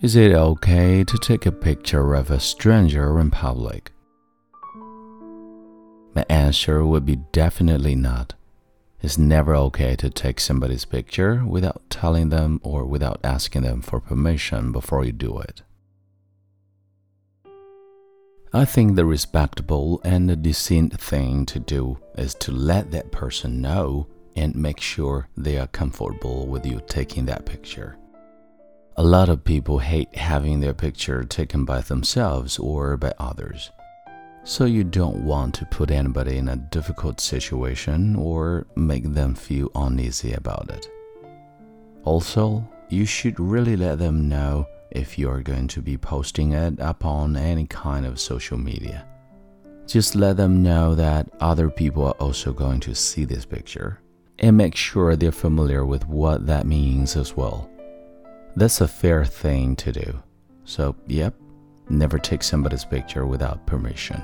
Is it okay to take a picture of a stranger in public? My answer would be definitely not. It's never okay to take somebody's picture without telling them or without asking them for permission before you do it. I think the respectable and the decent thing to do is to let that person know and make sure they are comfortable with you taking that picture. A lot of people hate having their picture taken by themselves or by others. So you don't want to put anybody in a difficult situation or make them feel uneasy about it. Also, you should really let them know if you are going to be posting it up on any kind of social media. Just let them know that other people are also going to see this picture and make sure they're familiar with what that means as well. That's a fair thing to do. So, yep, never take somebody's picture without permission.